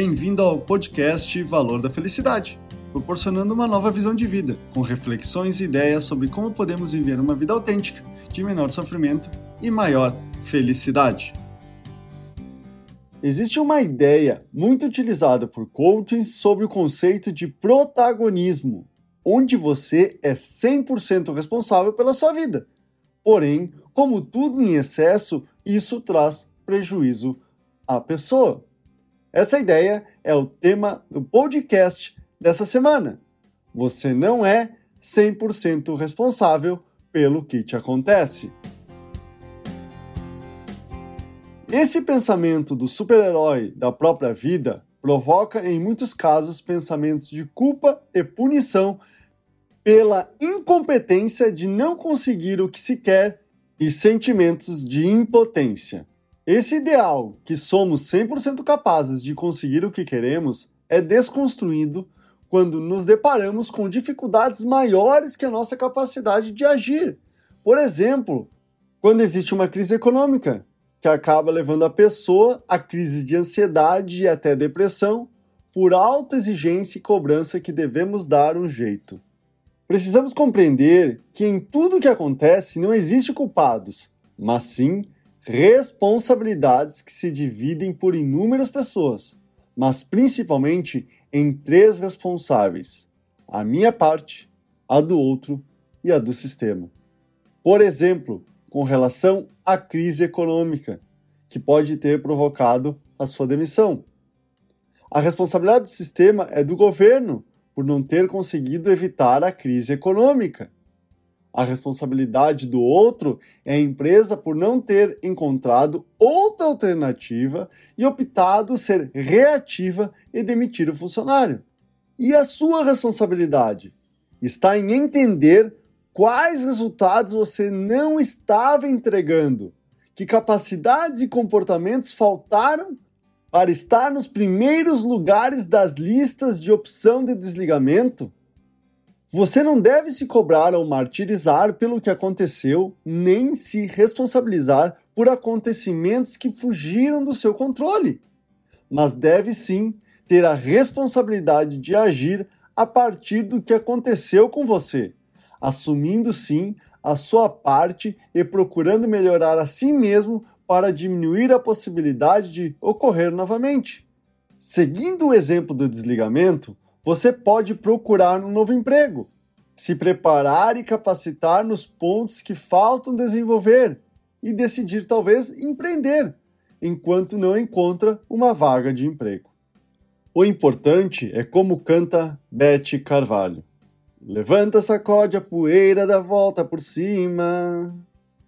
Bem-vindo ao podcast Valor da Felicidade, proporcionando uma nova visão de vida, com reflexões e ideias sobre como podemos viver uma vida autêntica, de menor sofrimento e maior felicidade. Existe uma ideia muito utilizada por coaches sobre o conceito de protagonismo, onde você é 100% responsável pela sua vida. Porém, como tudo em excesso, isso traz prejuízo à pessoa. Essa ideia é o tema do podcast dessa semana. Você não é 100% responsável pelo que te acontece. Esse pensamento do super-herói da própria vida provoca, em muitos casos, pensamentos de culpa e punição pela incompetência de não conseguir o que se quer e sentimentos de impotência. Esse ideal, que somos 100% capazes de conseguir o que queremos, é desconstruído quando nos deparamos com dificuldades maiores que a nossa capacidade de agir. Por exemplo, quando existe uma crise econômica, que acaba levando a pessoa a crise de ansiedade e até depressão, por alta exigência e cobrança que devemos dar um jeito. Precisamos compreender que em tudo que acontece não existe culpados, mas sim responsabilidades que se dividem por inúmeras pessoas, mas principalmente em três responsáveis: a minha parte, a do outro e a do sistema. Por exemplo, com relação à crise econômica, que pode ter provocado a sua demissão. A responsabilidade do sistema é do governo por não ter conseguido evitar a crise econômica. A responsabilidade do outro é a empresa por não ter encontrado outra alternativa e optado ser reativa e demitir o funcionário. E a sua responsabilidade está em entender quais resultados você não estava entregando, que capacidades e comportamentos faltaram para estar nos primeiros lugares das listas de opção de desligamento. Você não deve se cobrar ou martirizar pelo que aconteceu, nem se responsabilizar por acontecimentos que fugiram do seu controle, mas deve sim ter a responsabilidade de agir a partir do que aconteceu com você assumindo sim a sua parte e procurando melhorar a si mesmo para diminuir a possibilidade de ocorrer novamente. Seguindo o exemplo do desligamento, você pode procurar um novo emprego, se preparar e capacitar nos pontos que faltam desenvolver e decidir talvez empreender, enquanto não encontra uma vaga de emprego. O importante é como canta Beth Carvalho. Levanta, sacode a poeira da volta por cima.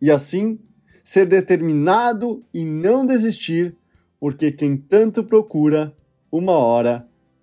E assim, ser determinado e não desistir, porque quem tanto procura, uma hora